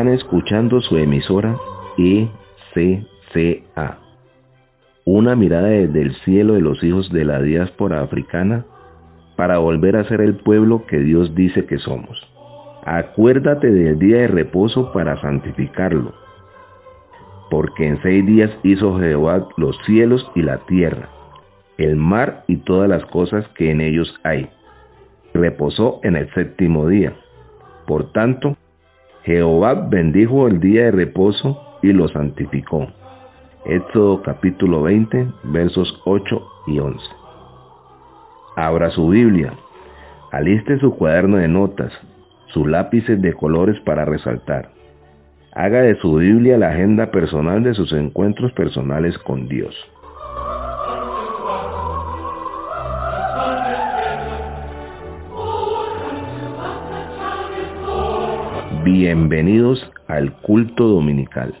Están escuchando su emisora ECCA. Una mirada desde el cielo de los hijos de la diáspora africana para volver a ser el pueblo que Dios dice que somos. Acuérdate del día de reposo para santificarlo, porque en seis días hizo Jehová los cielos y la tierra, el mar y todas las cosas que en ellos hay. Reposó en el séptimo día. Por tanto, Jehová bendijo el día de reposo y lo santificó. Éxodo capítulo 20, versos 8 y 11. Abra su Biblia, aliste su cuaderno de notas, sus lápices de colores para resaltar. Haga de su Biblia la agenda personal de sus encuentros personales con Dios. Bienvenidos al culto dominical,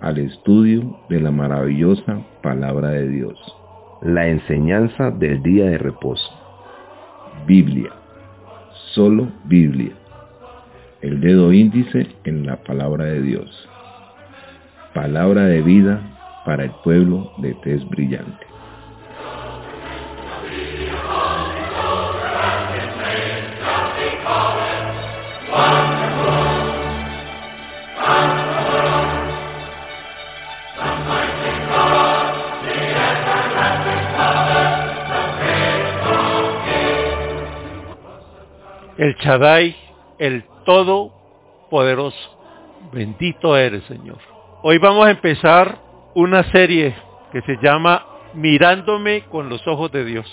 al estudio de la maravillosa palabra de Dios, la enseñanza del día de reposo. Biblia, solo Biblia, el dedo índice en la palabra de Dios, palabra de vida para el pueblo de tez brillante. El Chadai, el Todopoderoso. Bendito eres, Señor. Hoy vamos a empezar una serie que se llama Mirándome con los ojos de Dios.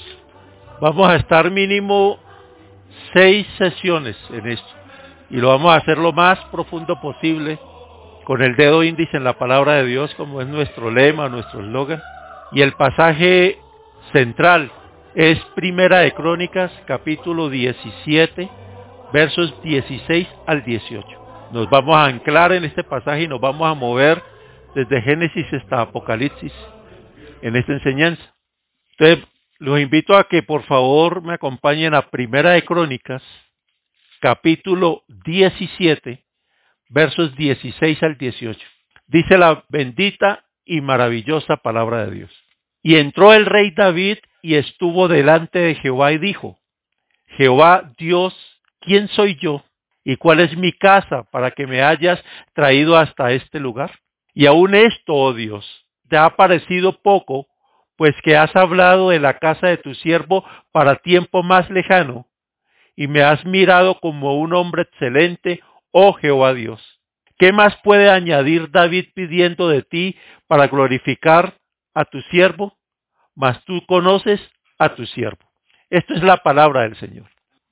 Vamos a estar mínimo seis sesiones en esto. Y lo vamos a hacer lo más profundo posible con el dedo índice en la palabra de Dios, como es nuestro lema, nuestro eslogan. Y el pasaje central es Primera de Crónicas, capítulo 17, versos 16 al 18. Nos vamos a anclar en este pasaje y nos vamos a mover desde Génesis hasta Apocalipsis en esta enseñanza. Entonces, los invito a que por favor me acompañen a Primera de Crónicas, capítulo 17, versos 16 al 18. Dice la bendita y maravillosa palabra de Dios. Y entró el rey David y estuvo delante de Jehová y dijo, Jehová Dios, ¿quién soy yo? ¿Y cuál es mi casa para que me hayas traído hasta este lugar? Y aún esto, oh Dios, te ha parecido poco, pues que has hablado de la casa de tu siervo para tiempo más lejano, y me has mirado como un hombre excelente, oh Jehová Dios. ¿Qué más puede añadir David pidiendo de ti para glorificar a tu siervo? mas tú conoces a tu siervo. Esto es la palabra del Señor.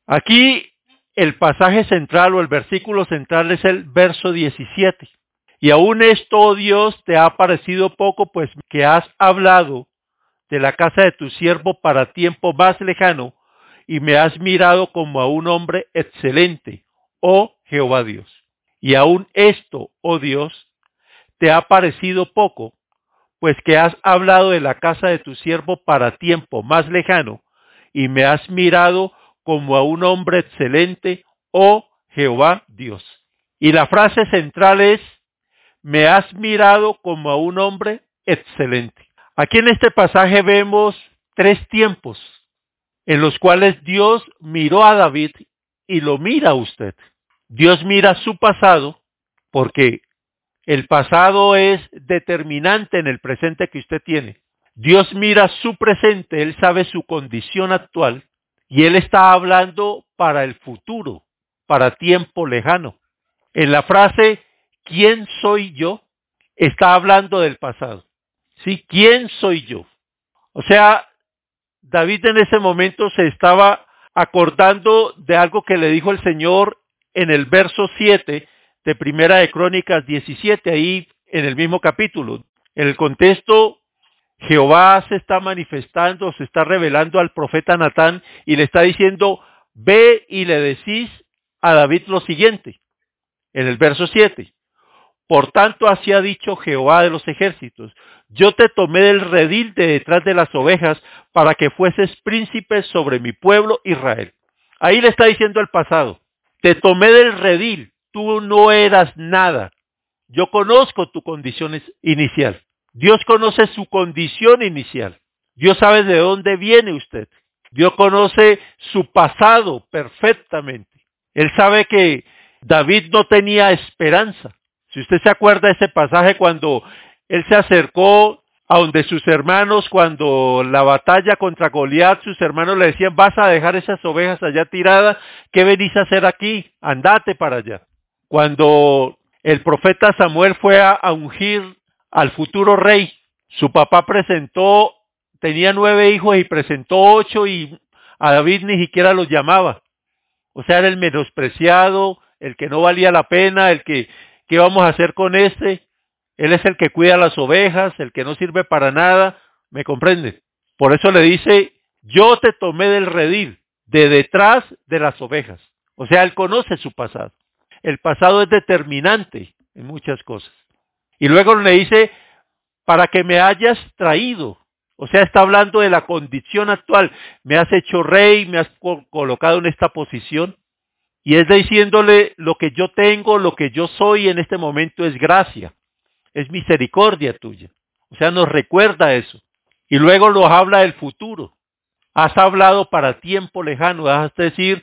Aquí el pasaje central o el versículo central es el verso 17. Y aún esto, oh Dios, te ha parecido poco, pues que has hablado de la casa de tu siervo para tiempo más lejano, y me has mirado como a un hombre excelente, oh Jehová Dios. Y aún esto, oh Dios, te ha parecido poco, pues que has hablado de la casa de tu siervo para tiempo más lejano, y me has mirado como a un hombre excelente, oh Jehová Dios. Y la frase central es, me has mirado como a un hombre excelente. Aquí en este pasaje vemos tres tiempos en los cuales Dios miró a David y lo mira a usted. Dios mira su pasado porque el pasado es determinante en el presente que usted tiene. Dios mira su presente, Él sabe su condición actual y Él está hablando para el futuro, para tiempo lejano. En la frase, ¿quién soy yo? Está hablando del pasado. ¿Sí? ¿Quién soy yo? O sea, David en ese momento se estaba acordando de algo que le dijo el Señor en el verso 7 de Primera de Crónicas 17, ahí en el mismo capítulo. En el contexto, Jehová se está manifestando, se está revelando al profeta Natán y le está diciendo, ve y le decís a David lo siguiente, en el verso 7. Por tanto, así ha dicho Jehová de los ejércitos, yo te tomé del redil de detrás de las ovejas para que fueses príncipe sobre mi pueblo Israel. Ahí le está diciendo el pasado, te tomé del redil, tú no eras nada. Yo conozco tu condición inicial. Dios conoce su condición inicial. Dios sabe de dónde viene usted. Dios conoce su pasado perfectamente. Él sabe que David no tenía esperanza. Si usted se acuerda de ese pasaje cuando él se acercó a donde sus hermanos, cuando la batalla contra Goliat, sus hermanos le decían, vas a dejar esas ovejas allá tiradas, ¿qué venís a hacer aquí? Andate para allá. Cuando el profeta Samuel fue a, a ungir al futuro rey, su papá presentó, tenía nueve hijos y presentó ocho y a David ni siquiera los llamaba. O sea, era el menospreciado, el que no valía la pena, el que, ¿qué vamos a hacer con este? Él es el que cuida las ovejas, el que no sirve para nada, ¿me comprende? Por eso le dice, yo te tomé del redil, de detrás de las ovejas. O sea, él conoce su pasado. El pasado es determinante en muchas cosas. Y luego le dice, para que me hayas traído. O sea, está hablando de la condición actual. Me has hecho rey, me has colocado en esta posición. Y es diciéndole lo que yo tengo, lo que yo soy en este momento es gracia, es misericordia tuya. O sea, nos recuerda eso. Y luego nos habla del futuro. Has hablado para tiempo lejano, es decir,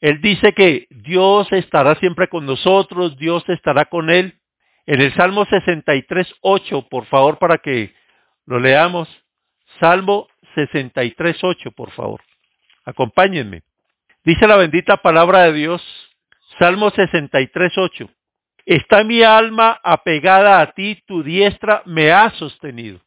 él dice que Dios estará siempre con nosotros, Dios estará con él. En el Salmo 63, 8, por favor, para que lo leamos. Salmo 63, 8, por favor. Acompáñenme. Dice la bendita palabra de Dios, Salmo 63, 8. Está mi alma apegada a ti, tu diestra me ha sostenido.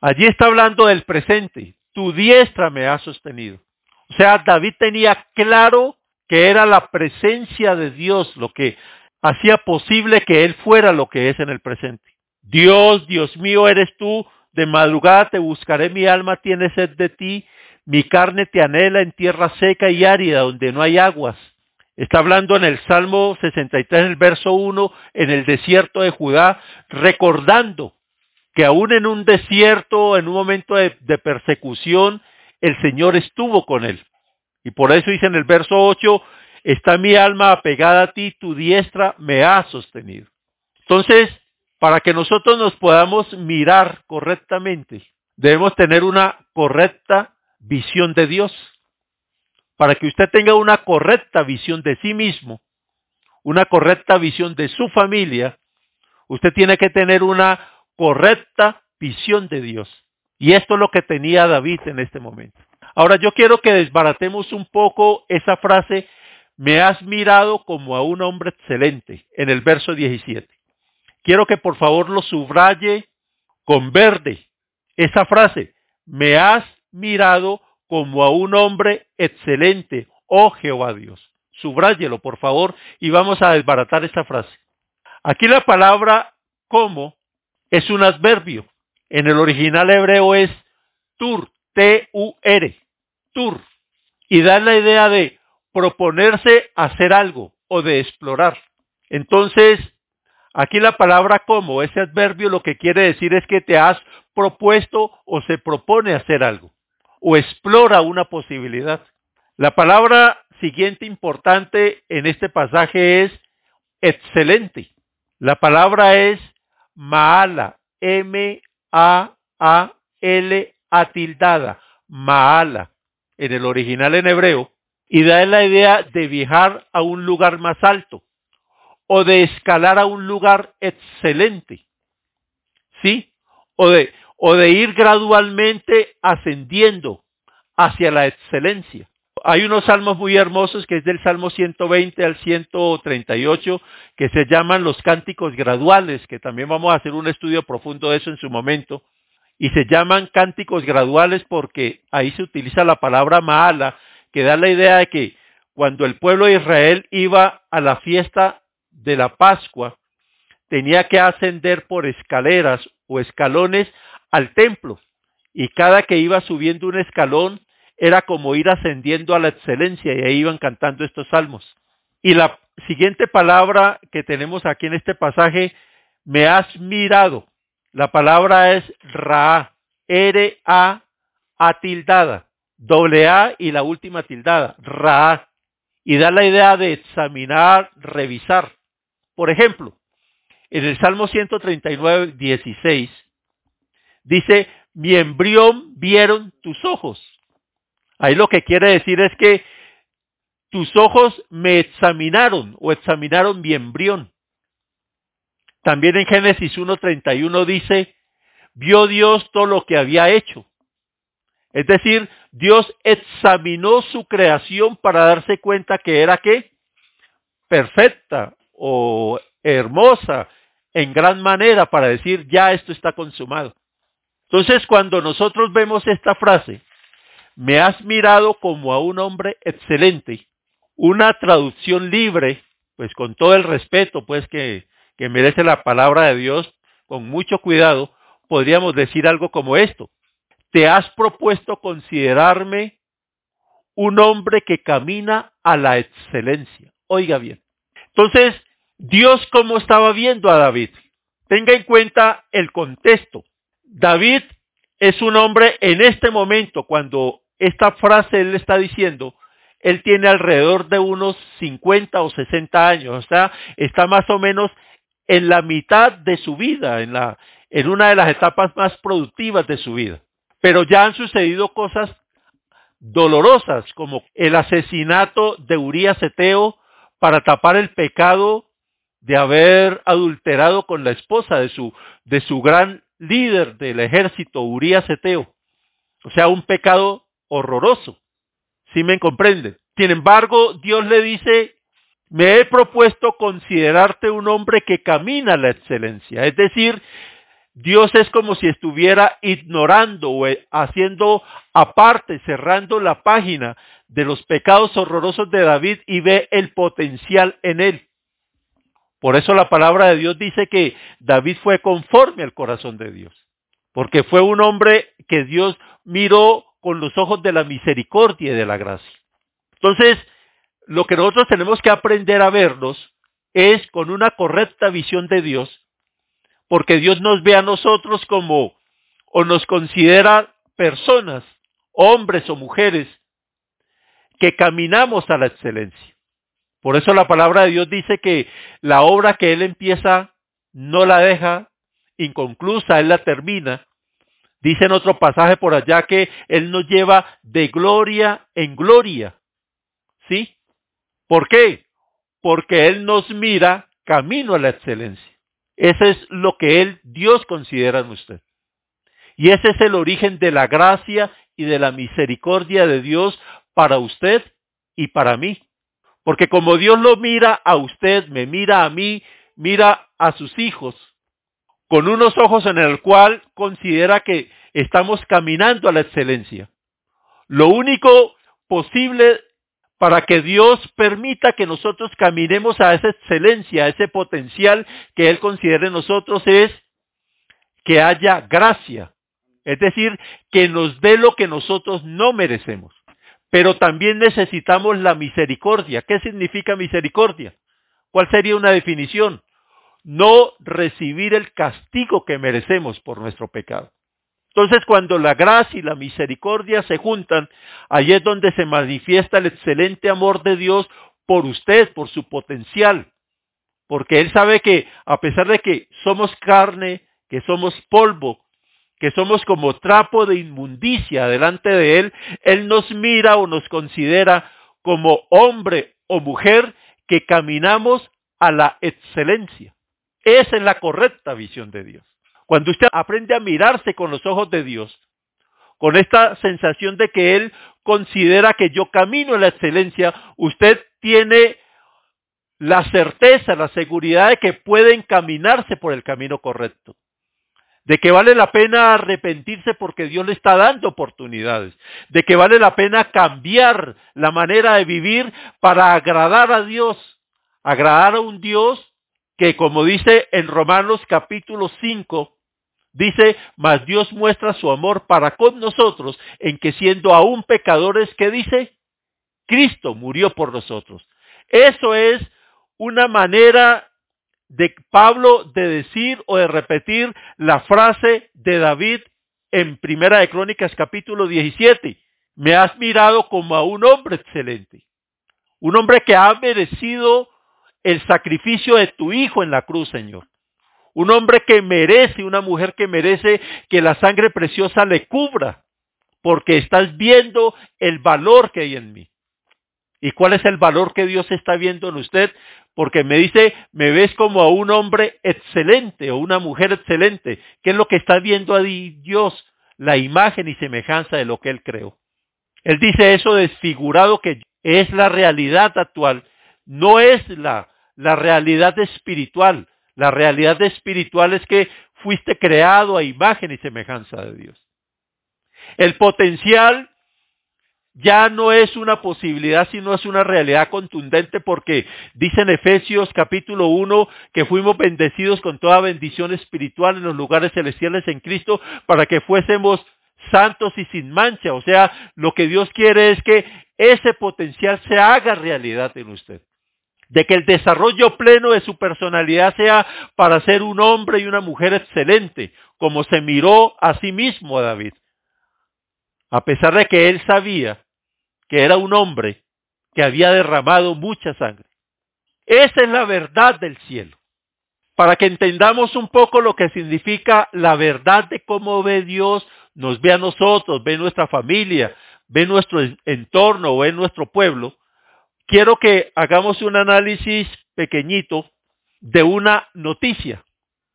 Allí está hablando del presente, tu diestra me ha sostenido. O sea, David tenía claro que era la presencia de Dios lo que hacía posible que él fuera lo que es en el presente. Dios, Dios mío, eres tú, de madrugada te buscaré, mi alma tiene sed de ti, mi carne te anhela en tierra seca y árida, donde no hay aguas. Está hablando en el Salmo 63, en el verso 1, en el desierto de Judá, recordando que aún en un desierto, en un momento de, de persecución, el Señor estuvo con él. Y por eso dice en el verso 8, está mi alma apegada a ti, tu diestra me ha sostenido. Entonces, para que nosotros nos podamos mirar correctamente, debemos tener una correcta visión de Dios. Para que usted tenga una correcta visión de sí mismo, una correcta visión de su familia, usted tiene que tener una correcta visión de Dios. Y esto es lo que tenía David en este momento. Ahora yo quiero que desbaratemos un poco esa frase, me has mirado como a un hombre excelente, en el verso 17. Quiero que por favor lo subraye con verde. Esa frase, me has mirado como a un hombre excelente, oh Jehová Dios. Subráyelo, por favor, y vamos a desbaratar esa frase. Aquí la palabra como es un adverbio. En el original hebreo es tur, T-U-R tour y da la idea de proponerse hacer algo o de explorar. Entonces, aquí la palabra como, ese adverbio lo que quiere decir es que te has propuesto o se propone hacer algo o explora una posibilidad. La palabra siguiente importante en este pasaje es excelente. La palabra es maala, M-A-A-L atildada, maala en el original en hebreo, y da la idea de viajar a un lugar más alto o de escalar a un lugar excelente. ¿Sí? O de, ir gradualmente ascendiendo hacia la excelencia. Hay unos salmos muy hermosos que es del Salmo 120 al 138 que se llaman los cánticos graduales, que también vamos a hacer un estudio profundo de eso en su momento y se llaman cánticos graduales porque ahí se utiliza la palabra maala, que da la idea de que cuando el pueblo de Israel iba a la fiesta de la Pascua, tenía que ascender por escaleras o escalones al templo. Y cada que iba subiendo un escalón era como ir ascendiendo a la excelencia y ahí iban cantando estos salmos. Y la siguiente palabra que tenemos aquí en este pasaje, me has mirado. La palabra es Ra, R-A, A tildada, doble A y la última tildada, Ra. Y da la idea de examinar, revisar. Por ejemplo, en el Salmo 139, 16, dice, mi embrión vieron tus ojos. Ahí lo que quiere decir es que tus ojos me examinaron o examinaron mi embrión. También en Génesis 1.31 dice, vio Dios todo lo que había hecho. Es decir, Dios examinó su creación para darse cuenta que era qué? Perfecta o hermosa en gran manera para decir, ya esto está consumado. Entonces, cuando nosotros vemos esta frase, me has mirado como a un hombre excelente, una traducción libre, pues con todo el respeto pues que, que merece la palabra de Dios, con mucho cuidado, podríamos decir algo como esto. Te has propuesto considerarme un hombre que camina a la excelencia. Oiga bien. Entonces, Dios cómo estaba viendo a David. Tenga en cuenta el contexto. David es un hombre en este momento, cuando esta frase él está diciendo, él tiene alrededor de unos 50 o 60 años, o sea, está más o menos en la mitad de su vida, en, la, en una de las etapas más productivas de su vida. Pero ya han sucedido cosas dolorosas, como el asesinato de Urias Eteo para tapar el pecado de haber adulterado con la esposa de su, de su gran líder del ejército, Urias Eteo. O sea, un pecado horroroso. ¿Sí me comprende? Sin embargo, Dios le dice, me he propuesto considerarte un hombre que camina la excelencia. Es decir, Dios es como si estuviera ignorando o haciendo aparte, cerrando la página de los pecados horrorosos de David y ve el potencial en él. Por eso la palabra de Dios dice que David fue conforme al corazón de Dios, porque fue un hombre que Dios miró con los ojos de la misericordia y de la gracia. Entonces, lo que nosotros tenemos que aprender a vernos es con una correcta visión de Dios, porque Dios nos ve a nosotros como o nos considera personas, hombres o mujeres, que caminamos a la excelencia. Por eso la palabra de Dios dice que la obra que Él empieza no la deja inconclusa, Él la termina. Dice en otro pasaje por allá que Él nos lleva de gloria en gloria. ¿Sí? ¿Por qué? Porque Él nos mira camino a la excelencia. Ese es lo que Él, Dios considera en usted. Y ese es el origen de la gracia y de la misericordia de Dios para usted y para mí. Porque como Dios lo mira a usted, me mira a mí, mira a sus hijos, con unos ojos en el cual considera que estamos caminando a la excelencia. Lo único posible para que Dios permita que nosotros caminemos a esa excelencia, a ese potencial que Él considere en nosotros es que haya gracia. Es decir, que nos dé lo que nosotros no merecemos. Pero también necesitamos la misericordia. ¿Qué significa misericordia? ¿Cuál sería una definición? No recibir el castigo que merecemos por nuestro pecado. Entonces, cuando la gracia y la misericordia se juntan, ahí es donde se manifiesta el excelente amor de Dios por usted, por su potencial. Porque Él sabe que a pesar de que somos carne, que somos polvo, que somos como trapo de inmundicia delante de Él, Él nos mira o nos considera como hombre o mujer que caminamos a la excelencia. Esa es la correcta visión de Dios. Cuando usted aprende a mirarse con los ojos de Dios, con esta sensación de que Él considera que yo camino a la excelencia, usted tiene la certeza, la seguridad de que puede encaminarse por el camino correcto de que vale la pena arrepentirse porque Dios le está dando oportunidades, de que vale la pena cambiar la manera de vivir para agradar a Dios, agradar a un Dios que como dice en Romanos capítulo 5, dice, mas Dios muestra su amor para con nosotros en que siendo aún pecadores, que dice? Cristo murió por nosotros. Eso es una manera de Pablo de decir o de repetir la frase de David en Primera de Crónicas capítulo 17. Me has mirado como a un hombre excelente. Un hombre que ha merecido el sacrificio de tu Hijo en la cruz, Señor. Un hombre que merece, una mujer que merece que la sangre preciosa le cubra, porque estás viendo el valor que hay en mí. ¿Y cuál es el valor que Dios está viendo en usted? Porque me dice, me ves como a un hombre excelente o una mujer excelente. ¿Qué es lo que está viendo a Dios? La imagen y semejanza de lo que Él creó. Él dice eso desfigurado que es la realidad actual, no es la, la realidad espiritual. La realidad espiritual es que fuiste creado a imagen y semejanza de Dios. El potencial ya no es una posibilidad, sino es una realidad contundente porque dice en Efesios capítulo 1 que fuimos bendecidos con toda bendición espiritual en los lugares celestiales en Cristo para que fuésemos santos y sin mancha. O sea, lo que Dios quiere es que ese potencial se haga realidad en usted. De que el desarrollo pleno de su personalidad sea para ser un hombre y una mujer excelente, como se miró a sí mismo a David. A pesar de que él sabía que era un hombre que había derramado mucha sangre. Esa es la verdad del cielo. Para que entendamos un poco lo que significa la verdad de cómo ve Dios, nos ve a nosotros, ve nuestra familia, ve nuestro entorno, ve nuestro pueblo, quiero que hagamos un análisis pequeñito de una noticia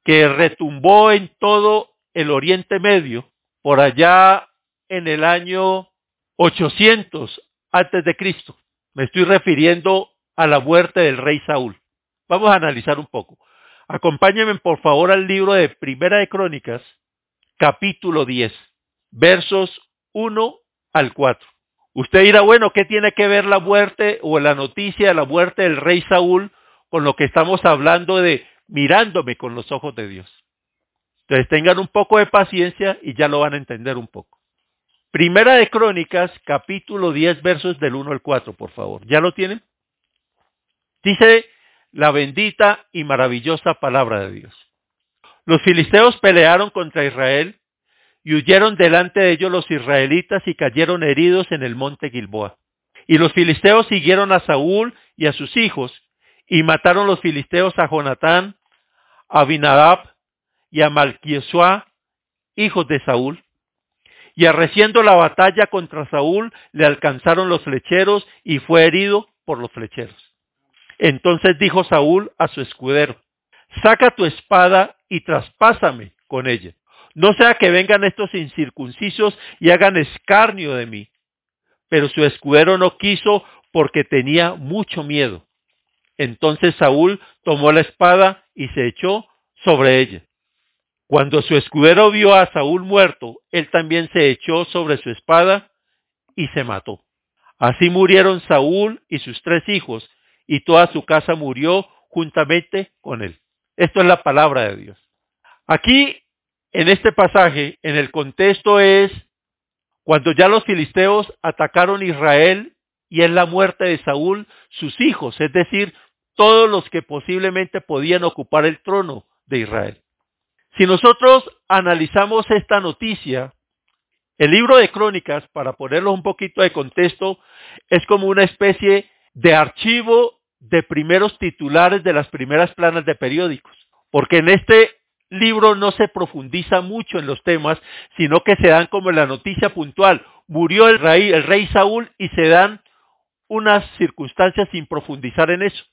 que retumbó en todo el Oriente Medio por allá en el año 800 antes de Cristo. Me estoy refiriendo a la muerte del rey Saúl. Vamos a analizar un poco. Acompáñenme por favor al libro de Primera de Crónicas, capítulo 10, versos 1 al 4. Usted dirá, bueno, ¿qué tiene que ver la muerte o la noticia de la muerte del rey Saúl con lo que estamos hablando de mirándome con los ojos de Dios? Entonces tengan un poco de paciencia y ya lo van a entender un poco. Primera de Crónicas, capítulo 10, versos del 1 al 4, por favor. ¿Ya lo tienen? Dice la bendita y maravillosa palabra de Dios. Los filisteos pelearon contra Israel y huyeron delante de ellos los israelitas y cayeron heridos en el monte Gilboa. Y los filisteos siguieron a Saúl y a sus hijos y mataron los filisteos a Jonatán, a Abinadab y a Malquiesua, hijos de Saúl, y arreciendo la batalla contra Saúl, le alcanzaron los flecheros y fue herido por los flecheros. Entonces dijo Saúl a su escudero, saca tu espada y traspásame con ella. No sea que vengan estos incircuncisos y hagan escarnio de mí. Pero su escudero no quiso porque tenía mucho miedo. Entonces Saúl tomó la espada y se echó sobre ella. Cuando su escudero vio a Saúl muerto, él también se echó sobre su espada y se mató. Así murieron Saúl y sus tres hijos, y toda su casa murió juntamente con él. Esto es la palabra de Dios. Aquí, en este pasaje, en el contexto es cuando ya los filisteos atacaron Israel y en la muerte de Saúl, sus hijos, es decir, todos los que posiblemente podían ocupar el trono de Israel. Si nosotros analizamos esta noticia, el libro de crónicas, para ponerlo un poquito de contexto, es como una especie de archivo de primeros titulares de las primeras planas de periódicos, porque en este libro no se profundiza mucho en los temas, sino que se dan como la noticia puntual. Murió el rey, el rey Saúl y se dan unas circunstancias sin profundizar en eso.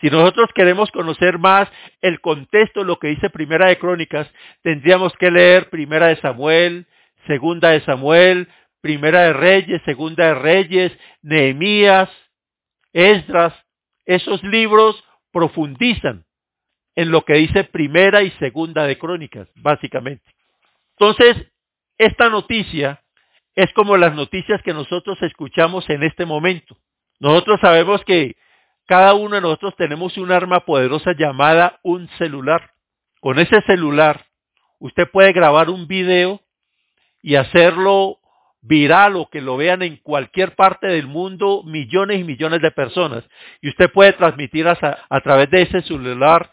Si nosotros queremos conocer más el contexto lo que dice Primera de Crónicas, tendríamos que leer Primera de Samuel, Segunda de Samuel, Primera de Reyes, Segunda de Reyes, Nehemías, Esdras. Esos libros profundizan en lo que dice Primera y Segunda de Crónicas, básicamente. Entonces, esta noticia es como las noticias que nosotros escuchamos en este momento. Nosotros sabemos que cada uno de nosotros tenemos un arma poderosa llamada un celular. Con ese celular usted puede grabar un video y hacerlo viral o que lo vean en cualquier parte del mundo millones y millones de personas. Y usted puede transmitir a, a través de ese celular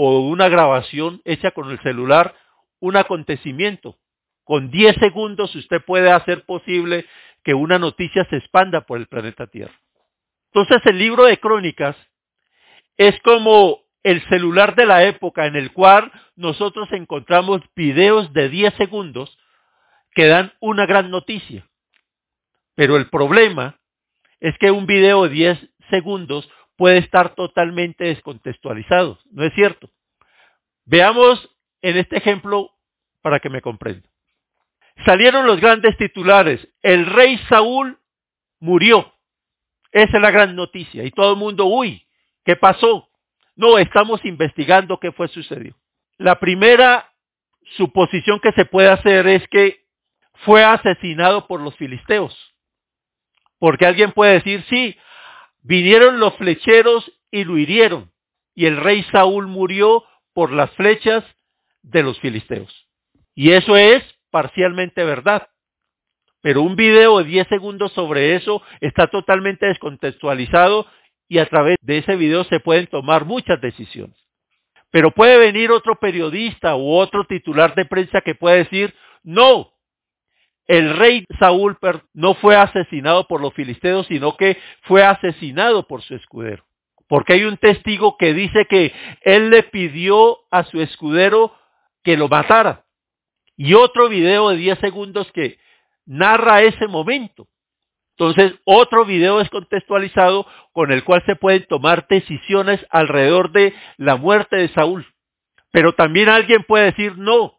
o una grabación hecha con el celular un acontecimiento. Con 10 segundos usted puede hacer posible que una noticia se expanda por el planeta Tierra. Entonces el libro de Crónicas es como el celular de la época en el cual nosotros encontramos videos de 10 segundos que dan una gran noticia. Pero el problema es que un video de 10 segundos puede estar totalmente descontextualizado, ¿no es cierto? Veamos en este ejemplo para que me comprenda. Salieron los grandes titulares, el rey Saúl murió. Esa es la gran noticia. Y todo el mundo, uy, ¿qué pasó? No, estamos investigando qué fue sucedió. La primera suposición que se puede hacer es que fue asesinado por los filisteos. Porque alguien puede decir, sí, vinieron los flecheros y lo hirieron. Y el rey Saúl murió por las flechas de los filisteos. Y eso es parcialmente verdad. Pero un video de 10 segundos sobre eso está totalmente descontextualizado y a través de ese video se pueden tomar muchas decisiones. Pero puede venir otro periodista u otro titular de prensa que puede decir, no, el rey Saúl no fue asesinado por los filisteos, sino que fue asesinado por su escudero. Porque hay un testigo que dice que él le pidió a su escudero que lo matara. Y otro video de 10 segundos que narra ese momento. Entonces, otro video es contextualizado con el cual se pueden tomar decisiones alrededor de la muerte de Saúl. Pero también alguien puede decir, no,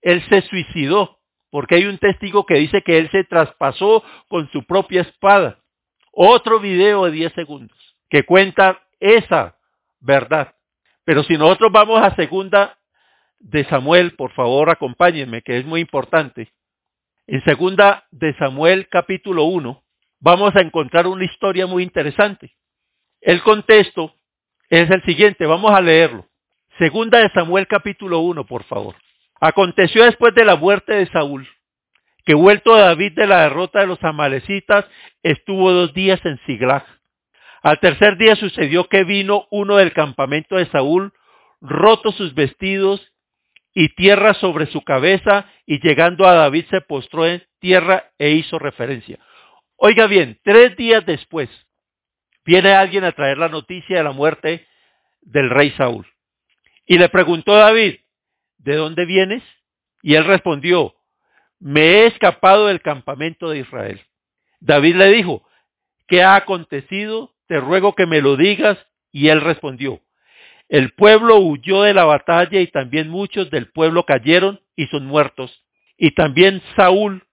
él se suicidó, porque hay un testigo que dice que él se traspasó con su propia espada. Otro video de 10 segundos que cuenta esa verdad. Pero si nosotros vamos a segunda de Samuel, por favor acompáñenme, que es muy importante. En segunda de Samuel capítulo 1 vamos a encontrar una historia muy interesante. El contexto es el siguiente, vamos a leerlo. Segunda de Samuel capítulo 1, por favor. Aconteció después de la muerte de Saúl, que vuelto David de la derrota de los amalecitas, estuvo dos días en Siglag. Al tercer día sucedió que vino uno del campamento de Saúl, roto sus vestidos y tierra sobre su cabeza, y llegando a David se postró en tierra e hizo referencia. Oiga bien, tres días después, viene alguien a traer la noticia de la muerte del rey Saúl. Y le preguntó a David, ¿de dónde vienes? Y él respondió, me he escapado del campamento de Israel. David le dijo, ¿qué ha acontecido? Te ruego que me lo digas. Y él respondió, el pueblo huyó de la batalla y también muchos del pueblo cayeron y son muertos. Y también Saúl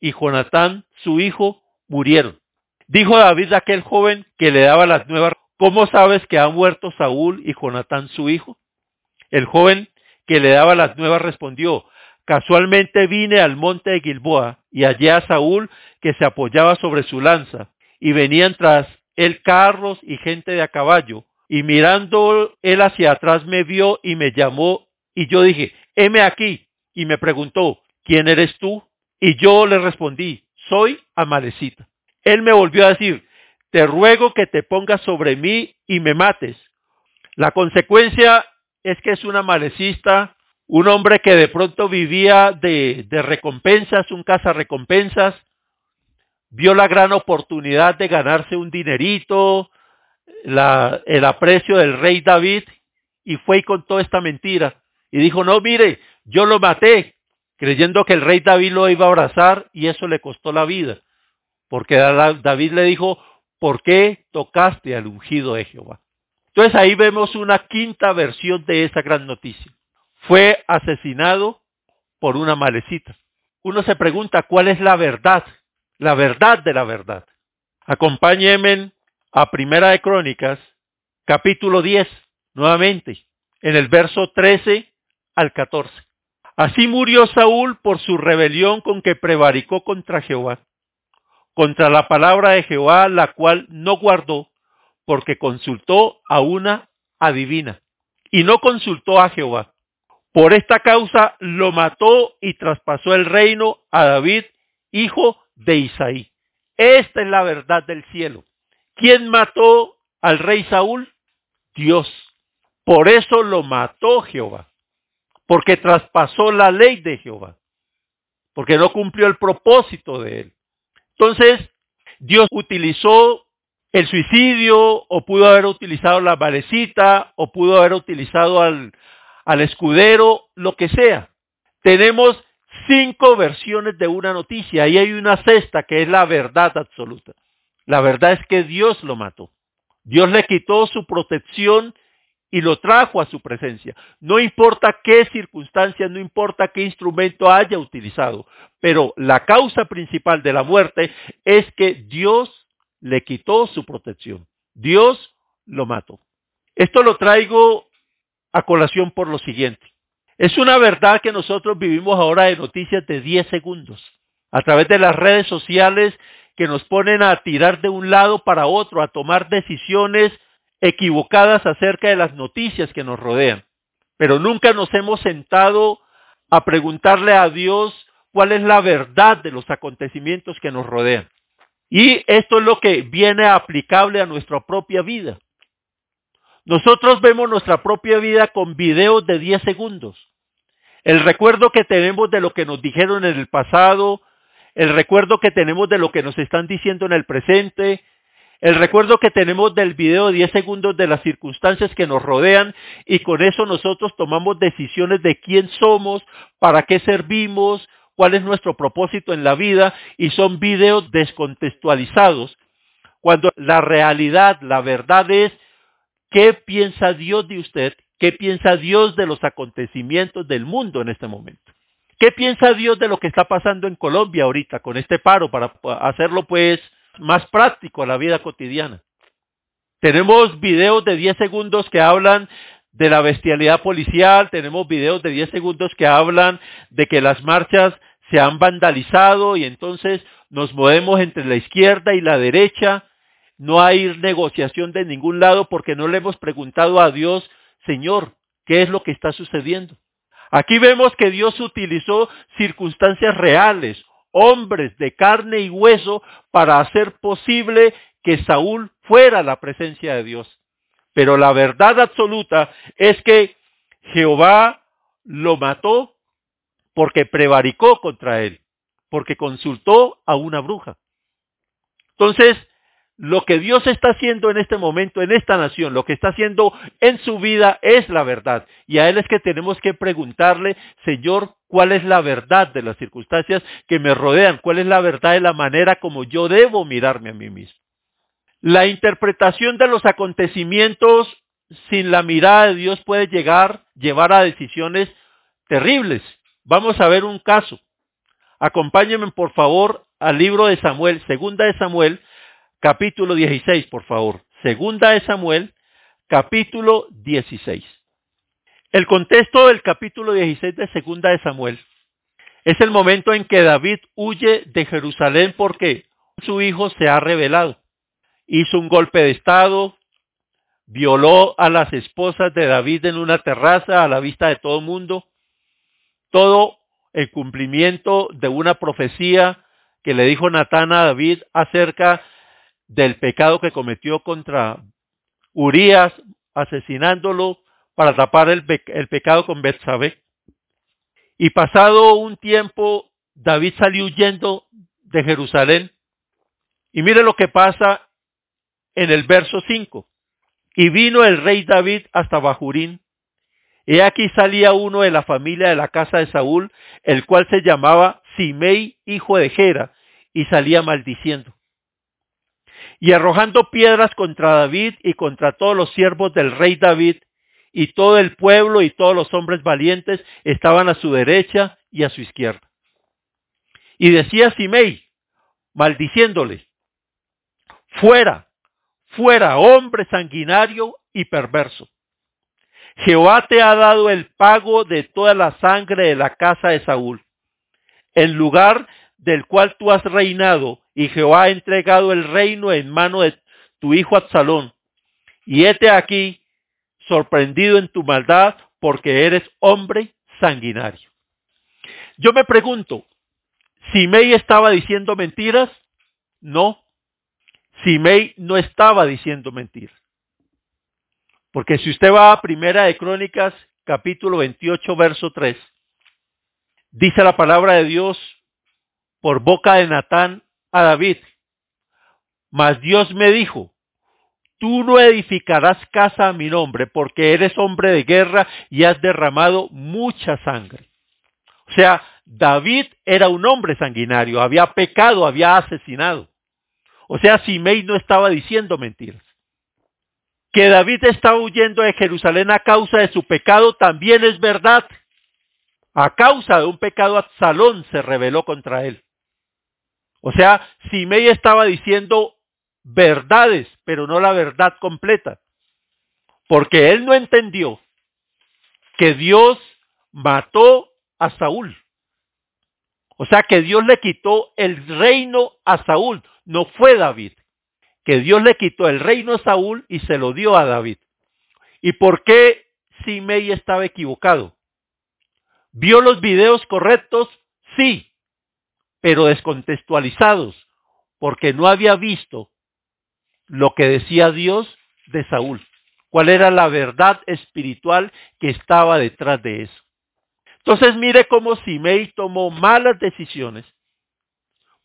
y Jonatán, su hijo, murieron. Dijo David a aquel joven que le daba las nuevas, ¿cómo sabes que ha muerto Saúl y Jonatán, su hijo? El joven que le daba las nuevas respondió, casualmente vine al monte de Gilboa y hallé a Saúl que se apoyaba sobre su lanza y venían tras él carros y gente de a caballo y mirando él hacia atrás me vio y me llamó y yo dije, heme aquí. Y me preguntó, ¿quién eres tú? Y yo le respondí, soy Amalecita. Él me volvió a decir, te ruego que te pongas sobre mí y me mates. La consecuencia es que es un amalecista, un hombre que de pronto vivía de, recompensas, un recompensas, vio la gran oportunidad de ganarse un dinerito, la, el aprecio del rey David y fue y contó esta mentira. Y dijo, no, mire, yo lo maté, creyendo que el rey David lo iba a abrazar y eso le costó la vida. Porque David le dijo, ¿por qué tocaste al ungido de Jehová? Entonces ahí vemos una quinta versión de esa gran noticia. Fue asesinado por una malecita. Uno se pregunta, ¿cuál es la verdad? La verdad de la verdad. Acompáñenme a Primera de Crónicas, capítulo 10, nuevamente, en el verso 13 al 14. Así murió Saúl por su rebelión con que prevaricó contra Jehová, contra la palabra de Jehová, la cual no guardó, porque consultó a una adivina, y no consultó a Jehová. Por esta causa lo mató y traspasó el reino a David, hijo de Isaí. Esta es la verdad del cielo. ¿Quién mató al rey Saúl? Dios. Por eso lo mató Jehová. Porque traspasó la ley de Jehová. Porque no cumplió el propósito de él. Entonces, Dios utilizó el suicidio, o pudo haber utilizado la valecita, o pudo haber utilizado al, escudero, lo que sea. Tenemos cinco versiones de una noticia y hay una sexta que es la verdad absoluta. La verdad es que Dios lo mató. Dios le quitó su protección y lo trajo a su presencia. No importa qué circunstancia, no importa qué instrumento haya utilizado, pero la causa principal de la muerte es que Dios le quitó su protección. Dios lo mató. Esto lo traigo a colación por lo siguiente. Es una verdad que nosotros vivimos ahora de noticias de 10 segundos, a través de las redes sociales que nos ponen a tirar de un lado para otro, a tomar decisiones equivocadas acerca de las noticias que nos rodean. Pero nunca nos hemos sentado a preguntarle a Dios cuál es la verdad de los acontecimientos que nos rodean. Y esto es lo que viene aplicable a nuestra propia vida. Nosotros vemos nuestra propia vida con videos de 10 segundos. El recuerdo que tenemos de lo que nos dijeron en el pasado, el recuerdo que tenemos de lo que nos están diciendo en el presente, el recuerdo que tenemos del video de 10 segundos de las circunstancias que nos rodean y con eso nosotros tomamos decisiones de quién somos, para qué servimos, cuál es nuestro propósito en la vida y son videos descontextualizados cuando la realidad, la verdad es qué piensa Dios de usted, qué piensa Dios de los acontecimientos del mundo en este momento. ¿Qué piensa Dios de lo que está pasando en Colombia ahorita con este paro para hacerlo pues más práctico a la vida cotidiana? Tenemos videos de 10 segundos que hablan de la bestialidad policial, tenemos videos de 10 segundos que hablan de que las marchas se han vandalizado y entonces nos movemos entre la izquierda y la derecha, no hay negociación de ningún lado porque no le hemos preguntado a Dios, Señor, ¿qué es lo que está sucediendo? Aquí vemos que Dios utilizó circunstancias reales, hombres de carne y hueso, para hacer posible que Saúl fuera la presencia de Dios. Pero la verdad absoluta es que Jehová lo mató porque prevaricó contra él, porque consultó a una bruja. Entonces, lo que Dios está haciendo en este momento, en esta nación, lo que está haciendo en su vida es la verdad. Y a Él es que tenemos que preguntarle, Señor, ¿cuál es la verdad de las circunstancias que me rodean? ¿Cuál es la verdad de la manera como yo debo mirarme a mí mismo? La interpretación de los acontecimientos sin la mirada de Dios puede llegar, llevar a decisiones terribles. Vamos a ver un caso. Acompáñenme por favor al libro de Samuel, segunda de Samuel, capítulo 16, por favor. Segunda de Samuel, capítulo 16. El contexto del capítulo 16 de Segunda de Samuel es el momento en que David huye de Jerusalén porque su hijo se ha rebelado hizo un golpe de Estado, violó a las esposas de David en una terraza a la vista de todo el mundo, todo el cumplimiento de una profecía que le dijo Natán a David acerca del pecado que cometió contra Urias, asesinándolo para tapar el, el pecado con Betsabé. Y pasado un tiempo, David salió huyendo de Jerusalén. Y mire lo que pasa en el verso 5. Y vino el rey David hasta Bajurín. Y aquí salía uno de la familia de la casa de Saúl, el cual se llamaba Simei, hijo de Gera, y salía maldiciendo. Y arrojando piedras contra David y contra todos los siervos del rey David, y todo el pueblo y todos los hombres valientes estaban a su derecha y a su izquierda. Y decía Simei, maldiciéndole, fuera, fuera hombre sanguinario y perverso. Jehová te ha dado el pago de toda la sangre de la casa de Saúl, en lugar del cual tú has reinado, y Jehová ha entregado el reino en mano de tu hijo Absalón. Y hete aquí, sorprendido en tu maldad, porque eres hombre sanguinario. Yo me pregunto, ¿si Mei estaba diciendo mentiras? No. Simei no estaba diciendo mentiras. Porque si usted va a Primera de Crónicas, capítulo 28, verso 3, dice la palabra de Dios por boca de Natán a David, mas Dios me dijo, tú no edificarás casa a mi nombre, porque eres hombre de guerra y has derramado mucha sangre. O sea, David era un hombre sanguinario, había pecado, había asesinado. O sea, Simei no estaba diciendo mentiras. Que David estaba huyendo de Jerusalén a causa de su pecado también es verdad. A causa de un pecado, Absalón se rebeló contra él. O sea, Simei estaba diciendo verdades, pero no la verdad completa. Porque él no entendió que Dios mató a Saúl. O sea que Dios le quitó el reino a Saúl, no fue David. Que Dios le quitó el reino a Saúl y se lo dio a David. ¿Y por qué Simei estaba equivocado? ¿Vio los videos correctos? Sí, pero descontextualizados, porque no había visto lo que decía Dios de Saúl, cuál era la verdad espiritual que estaba detrás de eso. Entonces mire cómo Simei tomó malas decisiones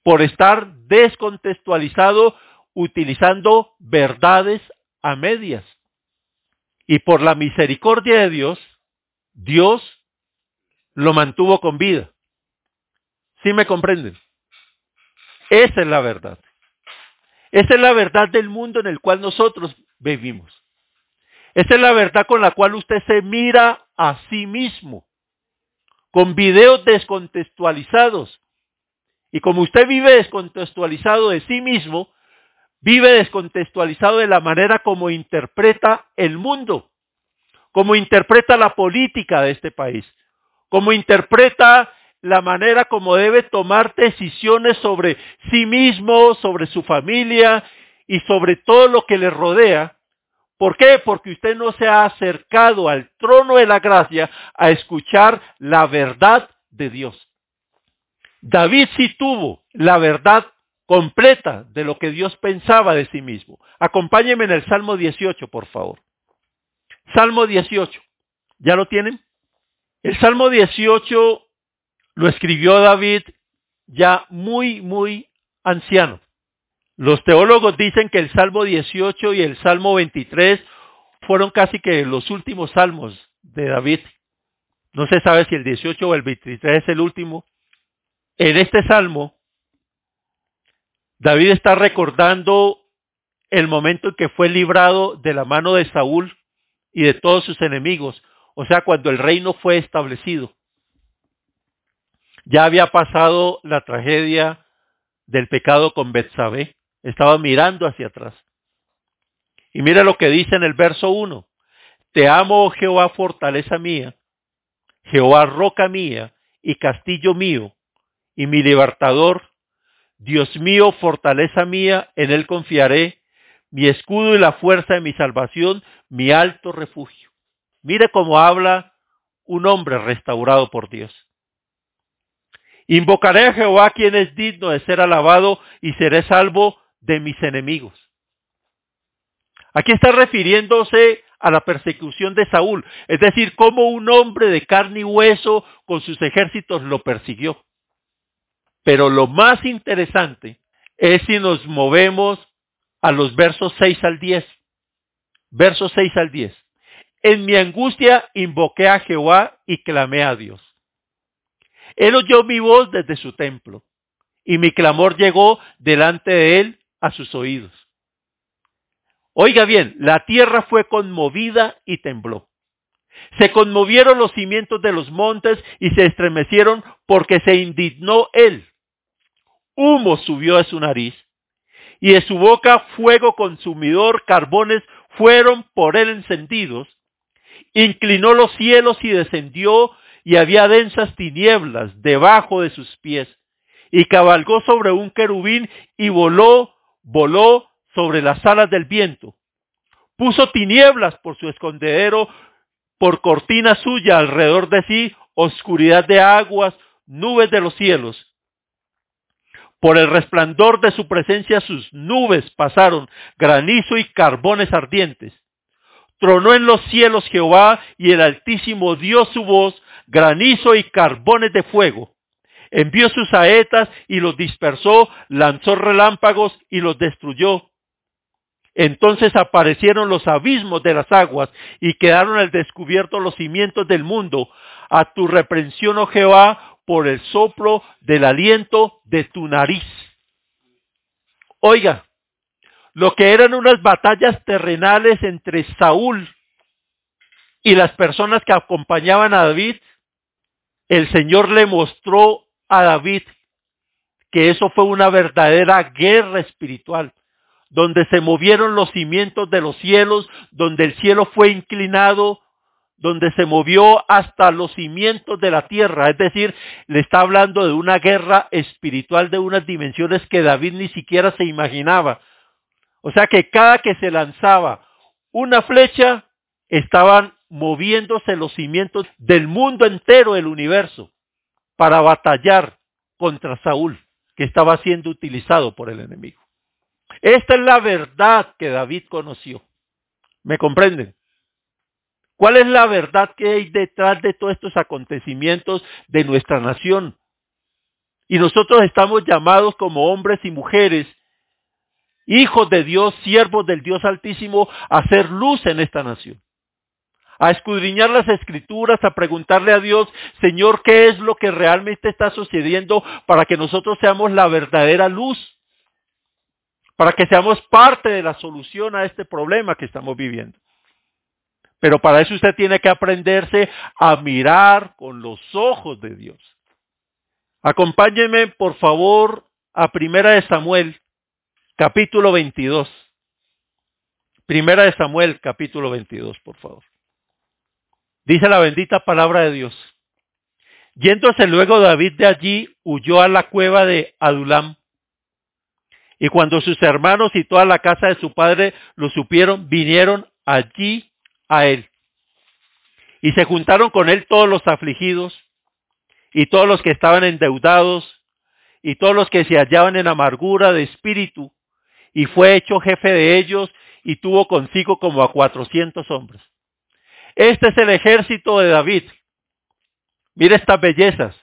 por estar descontextualizado utilizando verdades a medias. Y por la misericordia de Dios, Dios lo mantuvo con vida. ¿Sí me comprenden? Esa es la verdad. Esa es la verdad del mundo en el cual nosotros vivimos. Esa es la verdad con la cual usted se mira a sí mismo, con videos descontextualizados. Y como usted vive descontextualizado de sí mismo, vive descontextualizado de la manera como interpreta el mundo, como interpreta la política de este país, como interpreta la manera como debe tomar decisiones sobre sí mismo, sobre su familia y sobre todo lo que le rodea. ¿Por qué? Porque usted no se ha acercado al trono de la gracia a escuchar la verdad de Dios. David sí tuvo la verdad completa de lo que Dios pensaba de sí mismo. Acompáñenme en el Salmo 18, por favor. Salmo 18. ¿Ya lo tienen? El Salmo 18 lo escribió David ya muy, muy anciano. Los teólogos dicen que el Salmo 18 y el Salmo 23 fueron casi que los últimos salmos de David. No se sabe si el 18 o el 23 es el último. En este salmo, David está recordando el momento en que fue librado de la mano de Saúl y de todos sus enemigos, o sea, cuando el reino fue establecido. Ya había pasado la tragedia del pecado con Betsabé. Estaba mirando hacia atrás. Y mira lo que dice en el verso 1. Te amo, oh Jehová, fortaleza mía, Jehová, roca mía y castillo mío, y mi libertador, Dios mío, fortaleza mía, en él confiaré, mi escudo y la fuerza de mi salvación, mi alto refugio. Mire cómo habla un hombre restaurado por Dios. Invocaré a Jehová quien es digno de ser alabado y seré salvo de mis enemigos. Aquí está refiriéndose a la persecución de Saúl, es decir, cómo un hombre de carne y hueso con sus ejércitos lo persiguió. Pero lo más interesante es si nos movemos a los versos 6 al 10. Versos 6 al 10. En mi angustia invoqué a Jehová y clamé a Dios. Él oyó mi voz desde su templo, y mi clamor llegó delante de él a sus oídos. Oiga bien, la tierra fue conmovida y tembló. Se conmovieron los cimientos de los montes y se estremecieron porque se indignó él. Humo subió de su nariz y de su boca fuego consumidor, carbones fueron por él encendidos. Inclinó los cielos y descendió y había densas tinieblas debajo de sus pies. Y cabalgó sobre un querubín y voló, voló sobre las alas del viento. Puso tinieblas por su escondedero, por cortina suya alrededor de sí, oscuridad de aguas, nubes de los cielos. Por el resplandor de su presencia sus nubes pasaron, granizo y carbones ardientes. Tronó en los cielos Jehová y el Altísimo dio su voz, granizo y carbones de fuego. Envió sus saetas y los dispersó, lanzó relámpagos y los destruyó. Entonces aparecieron los abismos de las aguas y quedaron al descubierto los cimientos del mundo. A tu reprensión, oh Jehová, por el soplo del aliento de tu nariz. Oiga, lo que eran unas batallas terrenales entre Saúl y las personas que acompañaban a David, el Señor le mostró a David que eso fue una verdadera guerra espiritual, donde se movieron los cimientos de los cielos, donde el cielo fue inclinado, donde se movió hasta los cimientos de la tierra. Es decir, le está hablando de una guerra espiritual de unas dimensiones que David ni siquiera se imaginaba. O sea que cada que se lanzaba una flecha, estaban moviéndose los cimientos del mundo entero del universo para batallar contra Saúl, que estaba siendo utilizado por el enemigo. Esta es la verdad que David conoció. ¿Me comprenden? ¿Cuál es la verdad que hay detrás de todos estos acontecimientos de nuestra nación? Y nosotros estamos llamados como hombres y mujeres, hijos de Dios, siervos del Dios Altísimo, a hacer luz en esta nación a escudriñar las escrituras, a preguntarle a Dios, Señor, ¿qué es lo que realmente está sucediendo para que nosotros seamos la verdadera luz? Para que seamos parte de la solución a este problema que estamos viviendo. Pero para eso usted tiene que aprenderse a mirar con los ojos de Dios. Acompáñenme, por favor, a Primera de Samuel, capítulo 22. Primera de Samuel, capítulo 22, por favor. Dice la bendita palabra de Dios. Yéndose luego David de allí, huyó a la cueva de Adulam. Y cuando sus hermanos y toda la casa de su padre lo supieron, vinieron allí a él. Y se juntaron con él todos los afligidos, y todos los que estaban endeudados, y todos los que se hallaban en amargura de espíritu, y fue hecho jefe de ellos, y tuvo consigo como a cuatrocientos hombres. Este es el ejército de David. Mire estas bellezas.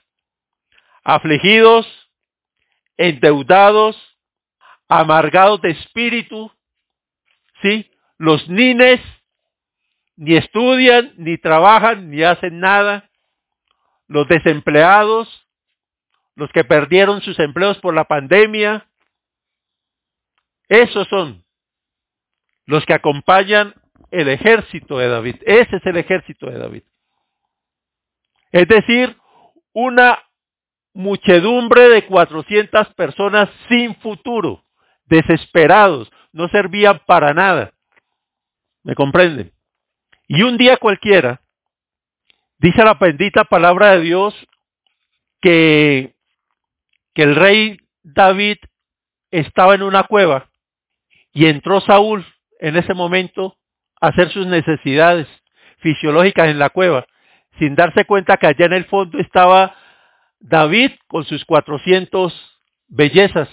Afligidos, endeudados, amargados de espíritu, ¿sí? Los nines ni estudian, ni trabajan, ni hacen nada. Los desempleados, los que perdieron sus empleos por la pandemia, esos son los que acompañan el ejército de David. Ese es el ejército de David. Es decir, una muchedumbre de 400 personas sin futuro, desesperados, no servían para nada. ¿Me comprenden? Y un día cualquiera, dice la bendita palabra de Dios que, que el rey David estaba en una cueva y entró Saúl en ese momento hacer sus necesidades fisiológicas en la cueva, sin darse cuenta que allá en el fondo estaba David con sus 400 bellezas.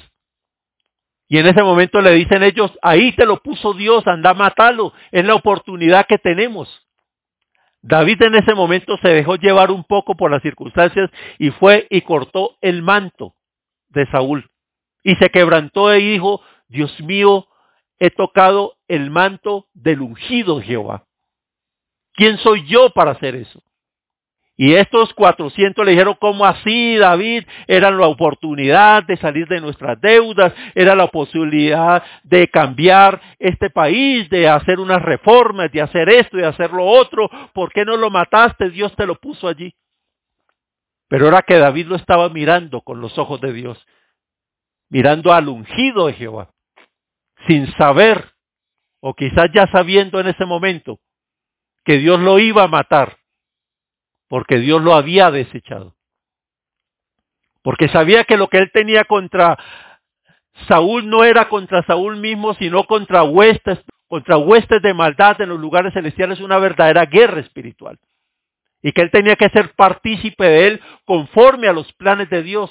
Y en ese momento le dicen ellos, ahí te lo puso Dios, anda a matarlo, es la oportunidad que tenemos. David en ese momento se dejó llevar un poco por las circunstancias y fue y cortó el manto de Saúl. Y se quebrantó y dijo, Dios mío, he tocado el manto del ungido Jehová. ¿Quién soy yo para hacer eso? Y estos 400 le dijeron, ¿cómo así, David? Era la oportunidad de salir de nuestras deudas, era la posibilidad de cambiar este país, de hacer unas reformas, de hacer esto, de hacer lo otro. ¿Por qué no lo mataste? Dios te lo puso allí. Pero era que David lo estaba mirando con los ojos de Dios, mirando al ungido de Jehová sin saber, o quizás ya sabiendo en ese momento, que Dios lo iba a matar, porque Dios lo había desechado. Porque sabía que lo que él tenía contra Saúl no era contra Saúl mismo, sino contra huestes, contra huestes de maldad en los lugares celestiales, una verdadera guerra espiritual. Y que él tenía que ser partícipe de él conforme a los planes de Dios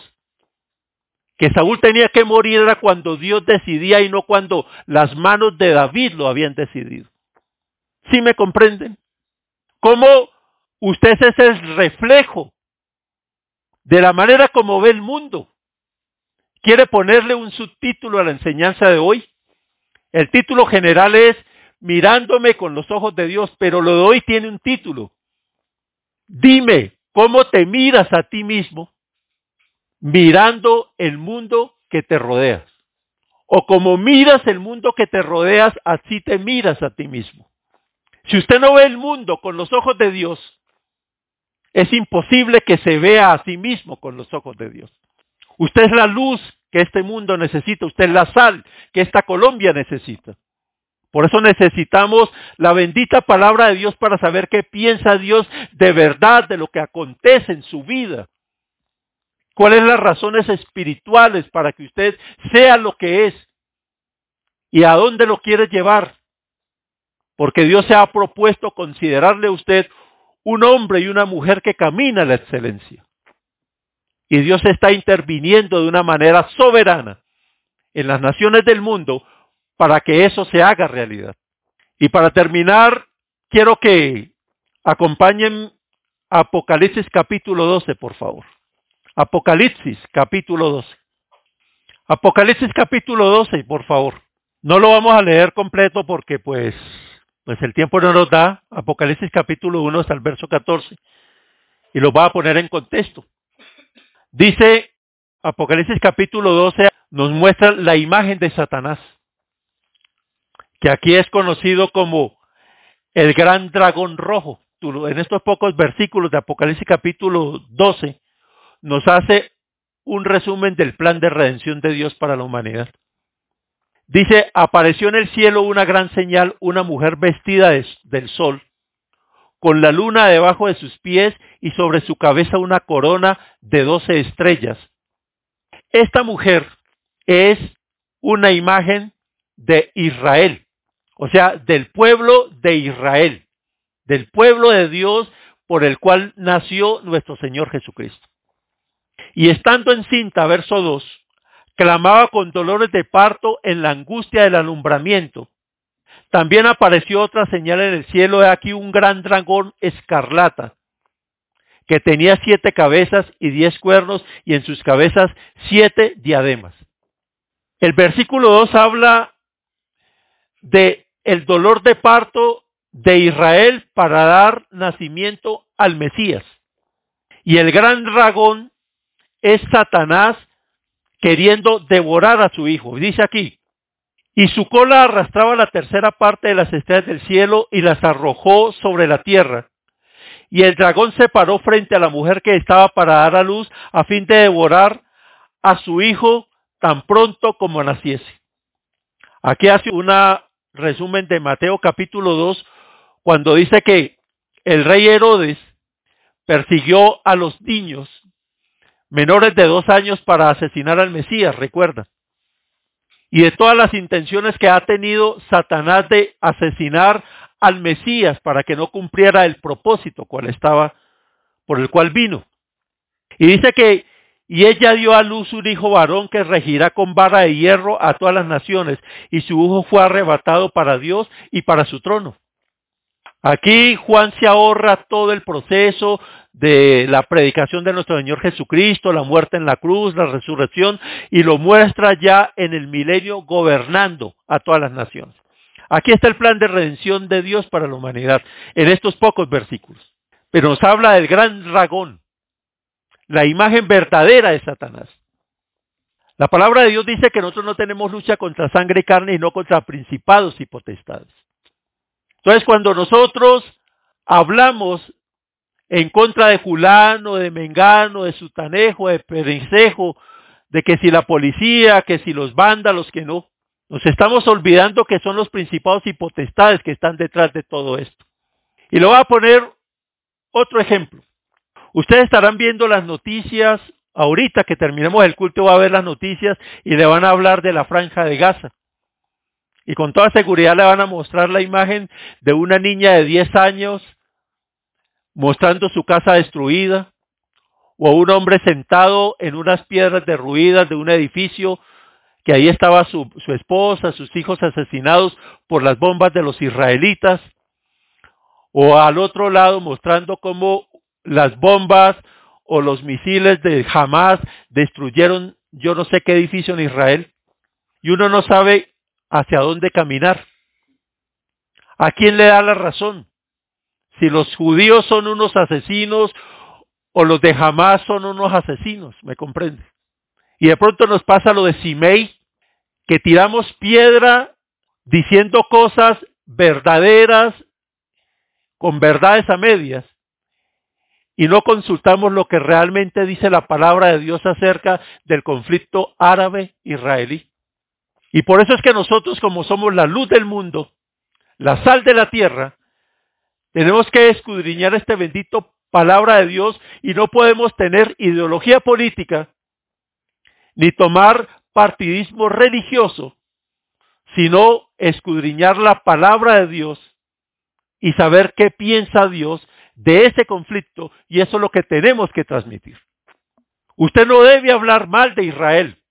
que Saúl tenía que morir era cuando Dios decidía y no cuando las manos de David lo habían decidido. ¿Sí me comprenden? ¿Cómo usted es el reflejo de la manera como ve el mundo? ¿Quiere ponerle un subtítulo a la enseñanza de hoy? El título general es Mirándome con los ojos de Dios, pero lo de hoy tiene un título. Dime, ¿cómo te miras a ti mismo mirando el mundo que te rodeas? O como miras el mundo que te rodeas, así te miras a ti mismo. Si usted no ve el mundo con los ojos de Dios, es imposible que se vea a sí mismo con los ojos de Dios. Usted es la luz que este mundo necesita, usted es la sal que esta Colombia necesita. Por eso necesitamos la bendita palabra de Dios para saber qué piensa Dios de verdad de lo que acontece en su vida. ¿Cuáles las razones espirituales para que usted sea lo que es? ¿Y a dónde lo quiere llevar? Porque Dios se ha propuesto considerarle a usted un hombre y una mujer que camina la excelencia. Y Dios está interviniendo de una manera soberana en las naciones del mundo para que eso se haga realidad. Y para terminar, quiero que acompañen Apocalipsis capítulo 12, por favor. Apocalipsis capítulo 12. Apocalipsis capítulo 12, por favor. No lo vamos a leer completo porque pues, pues el tiempo no nos da. Apocalipsis capítulo 1 hasta el verso 14. Y lo va a poner en contexto. Dice Apocalipsis capítulo 12 nos muestra la imagen de Satanás, que aquí es conocido como el gran dragón rojo. En estos pocos versículos de Apocalipsis capítulo 12 nos hace un resumen del plan de redención de Dios para la humanidad. Dice, apareció en el cielo una gran señal, una mujer vestida del sol, con la luna debajo de sus pies y sobre su cabeza una corona de doce estrellas. Esta mujer es una imagen de Israel, o sea, del pueblo de Israel, del pueblo de Dios por el cual nació nuestro Señor Jesucristo. Y estando encinta, verso 2, clamaba con dolores de parto en la angustia del alumbramiento también apareció otra señal en el cielo, de aquí un gran dragón escarlata, que tenía siete cabezas y diez cuernos, y en sus cabezas siete diademas. El versículo 2 habla de el dolor de parto de Israel para dar nacimiento al Mesías. Y el gran dragón es Satanás queriendo devorar a su hijo. Dice aquí, y su cola arrastraba la tercera parte de las estrellas del cielo y las arrojó sobre la tierra. Y el dragón se paró frente a la mujer que estaba para dar a luz a fin de devorar a su hijo tan pronto como naciese. Aquí hace un resumen de Mateo capítulo 2 cuando dice que el rey Herodes persiguió a los niños menores de dos años para asesinar al Mesías, recuerda y de todas las intenciones que ha tenido Satanás de asesinar al Mesías para que no cumpliera el propósito cual estaba, por el cual vino. Y dice que, y ella dio a luz un hijo varón que regirá con vara de hierro a todas las naciones, y su hijo fue arrebatado para Dios y para su trono. Aquí Juan se ahorra todo el proceso de la predicación de nuestro Señor Jesucristo, la muerte en la cruz, la resurrección, y lo muestra ya en el milenio gobernando a todas las naciones. Aquí está el plan de redención de Dios para la humanidad, en estos pocos versículos. Pero nos habla del gran dragón, la imagen verdadera de Satanás. La palabra de Dios dice que nosotros no tenemos lucha contra sangre y carne y no contra principados y potestades. Entonces cuando nosotros hablamos en contra de fulano, de mengano, de sutanejo, de perencejo, de que si la policía, que si los vándalos, que no. Nos estamos olvidando que son los principados y potestades que están detrás de todo esto. Y lo voy a poner otro ejemplo. Ustedes estarán viendo las noticias, ahorita que terminemos el culto va a ver las noticias y le van a hablar de la franja de Gaza. Y con toda seguridad le van a mostrar la imagen de una niña de 10 años mostrando su casa destruida, o un hombre sentado en unas piedras derruidas de un edificio, que ahí estaba su, su esposa, sus hijos asesinados por las bombas de los israelitas, o al otro lado mostrando cómo las bombas o los misiles de Hamas destruyeron yo no sé qué edificio en Israel, y uno no sabe hacia dónde caminar. ¿A quién le da la razón? Si los judíos son unos asesinos o los de Hamas son unos asesinos, ¿me comprende? Y de pronto nos pasa lo de Simei, que tiramos piedra diciendo cosas verdaderas, con verdades a medias, y no consultamos lo que realmente dice la palabra de Dios acerca del conflicto árabe-israelí. Y por eso es que nosotros, como somos la luz del mundo, la sal de la tierra, tenemos que escudriñar este bendito palabra de Dios y no podemos tener ideología política ni tomar partidismo religioso, sino escudriñar la palabra de Dios y saber qué piensa Dios de ese conflicto y eso es lo que tenemos que transmitir. Usted no debe hablar mal de Israel,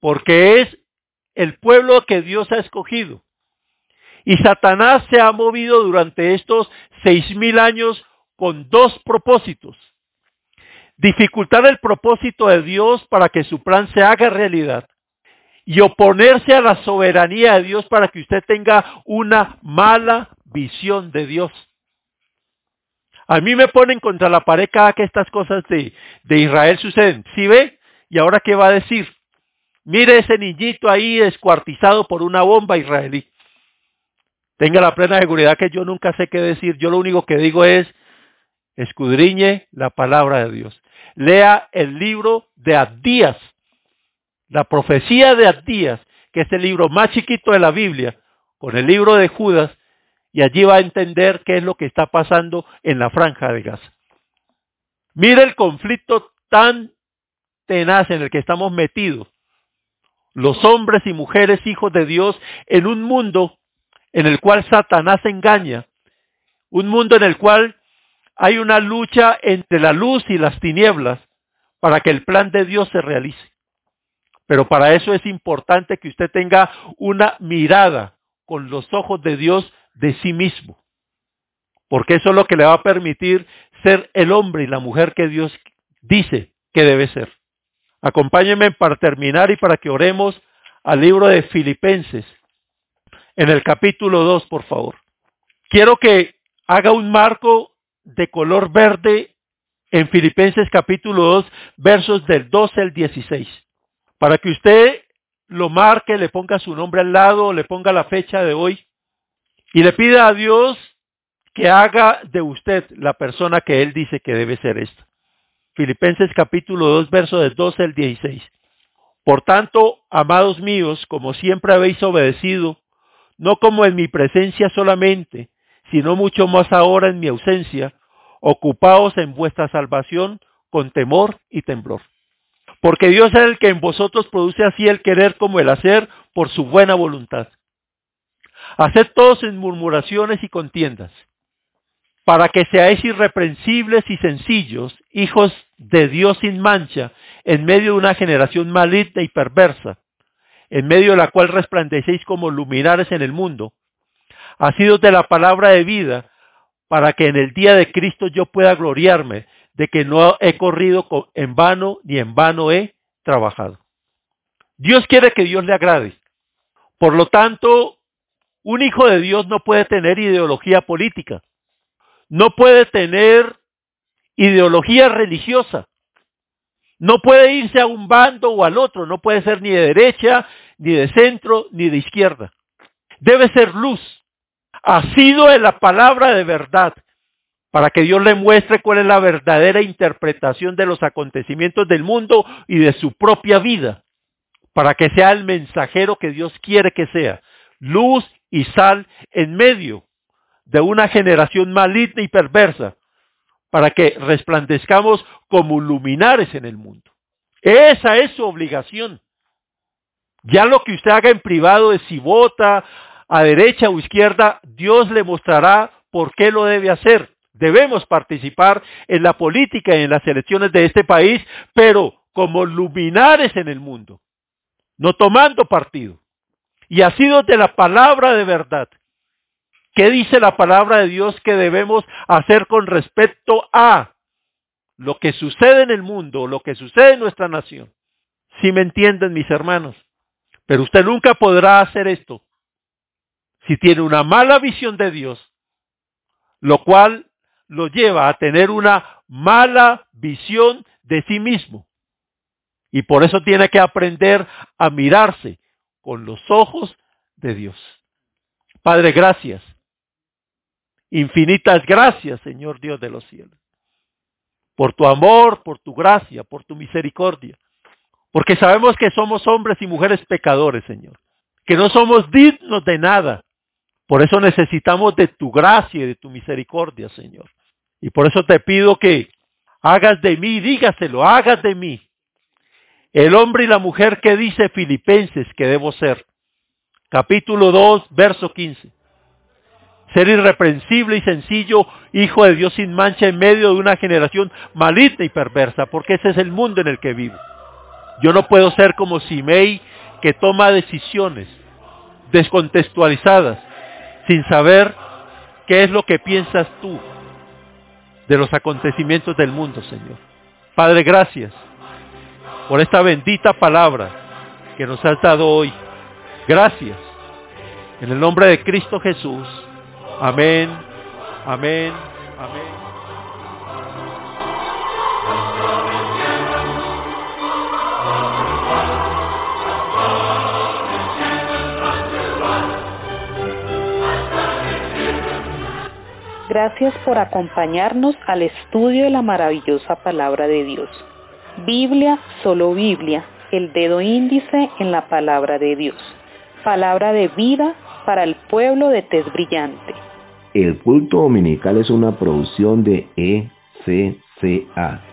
porque es el pueblo que Dios ha escogido. Y Satanás se ha movido durante estos seis mil años con dos propósitos. Dificultar el propósito de Dios para que su plan se haga realidad y oponerse a la soberanía de Dios para que usted tenga una mala visión de Dios. A mí me ponen contra la pared cada que estas cosas de, de Israel suceden. ¿Sí ve? ¿Y ahora qué va a decir? Mire ese niñito ahí descuartizado por una bomba israelí. Tenga la plena seguridad que yo nunca sé qué decir. Yo lo único que digo es, escudriñe la palabra de Dios. Lea el libro de Abdías, la profecía de Abdías, que es el libro más chiquito de la Biblia, con el libro de Judas, y allí va a entender qué es lo que está pasando en la franja de Gaza. Mire el conflicto tan tenaz en el que estamos metidos, los hombres y mujeres hijos de Dios, en un mundo en el cual Satanás engaña, un mundo en el cual hay una lucha entre la luz y las tinieblas para que el plan de Dios se realice. Pero para eso es importante que usted tenga una mirada con los ojos de Dios de sí mismo. Porque eso es lo que le va a permitir ser el hombre y la mujer que Dios dice que debe ser. Acompáñenme para terminar y para que oremos al libro de Filipenses, en el capítulo 2, por favor. Quiero que haga un marco de color verde en Filipenses capítulo 2, versos del 12 al 16, para que usted lo marque, le ponga su nombre al lado, le ponga la fecha de hoy y le pida a Dios que haga de usted la persona que Él dice que debe ser esta. Filipenses capítulo 2, verso del 12 al 16. Por tanto, amados míos, como siempre habéis obedecido, no como en mi presencia solamente, sino mucho más ahora en mi ausencia, ocupaos en vuestra salvación con temor y temblor. Porque Dios es el que en vosotros produce así el querer como el hacer por su buena voluntad. Haced todos en murmuraciones y contiendas, para que seáis irreprensibles y sencillos, hijos de Dios sin mancha, en medio de una generación maligna y perversa, en medio de la cual resplandecéis como luminares en el mundo, asidos de la palabra de vida, para que en el día de Cristo yo pueda gloriarme de que no he corrido en vano ni en vano he trabajado. Dios quiere que Dios le agrade. Por lo tanto, un hijo de Dios no puede tener ideología política, no puede tener ideología religiosa, no puede irse a un bando o al otro, no puede ser ni de derecha, ni de centro, ni de izquierda. Debe ser luz, ha sido en la palabra de verdad, para que Dios le muestre cuál es la verdadera interpretación de los acontecimientos del mundo y de su propia vida, para que sea el mensajero que Dios quiere que sea, luz y sal en medio de una generación maligna y perversa para que resplandezcamos como luminares en el mundo. Esa es su obligación. Ya lo que usted haga en privado es si vota a derecha o izquierda, Dios le mostrará por qué lo debe hacer. Debemos participar en la política y en las elecciones de este país, pero como luminares en el mundo, no tomando partido y ha sido de la palabra de verdad. ¿Qué dice la palabra de Dios que debemos hacer con respecto a lo que sucede en el mundo, lo que sucede en nuestra nación? Si me entienden mis hermanos. Pero usted nunca podrá hacer esto si tiene una mala visión de Dios, lo cual lo lleva a tener una mala visión de sí mismo. Y por eso tiene que aprender a mirarse con los ojos de Dios. Padre, gracias. Infinitas gracias, Señor Dios de los cielos. Por tu amor, por tu gracia, por tu misericordia. Porque sabemos que somos hombres y mujeres pecadores, Señor. Que no somos dignos de nada. Por eso necesitamos de tu gracia y de tu misericordia, Señor. Y por eso te pido que hagas de mí, dígaselo, hagas de mí el hombre y la mujer que dice Filipenses que debo ser. Capítulo 2, verso 15. Ser irreprensible y sencillo, hijo de Dios sin mancha en medio de una generación maligna y perversa, porque ese es el mundo en el que vivo. Yo no puedo ser como Simei que toma decisiones descontextualizadas sin saber qué es lo que piensas tú de los acontecimientos del mundo, Señor. Padre, gracias por esta bendita palabra que nos has dado hoy. Gracias. En el nombre de Cristo Jesús. Amén, amén, amén. Gracias por acompañarnos al estudio de la maravillosa palabra de Dios. Biblia, solo Biblia, el dedo índice en la palabra de Dios. Palabra de vida para el pueblo de Tez Brillante. El culto dominical es una producción de ECCA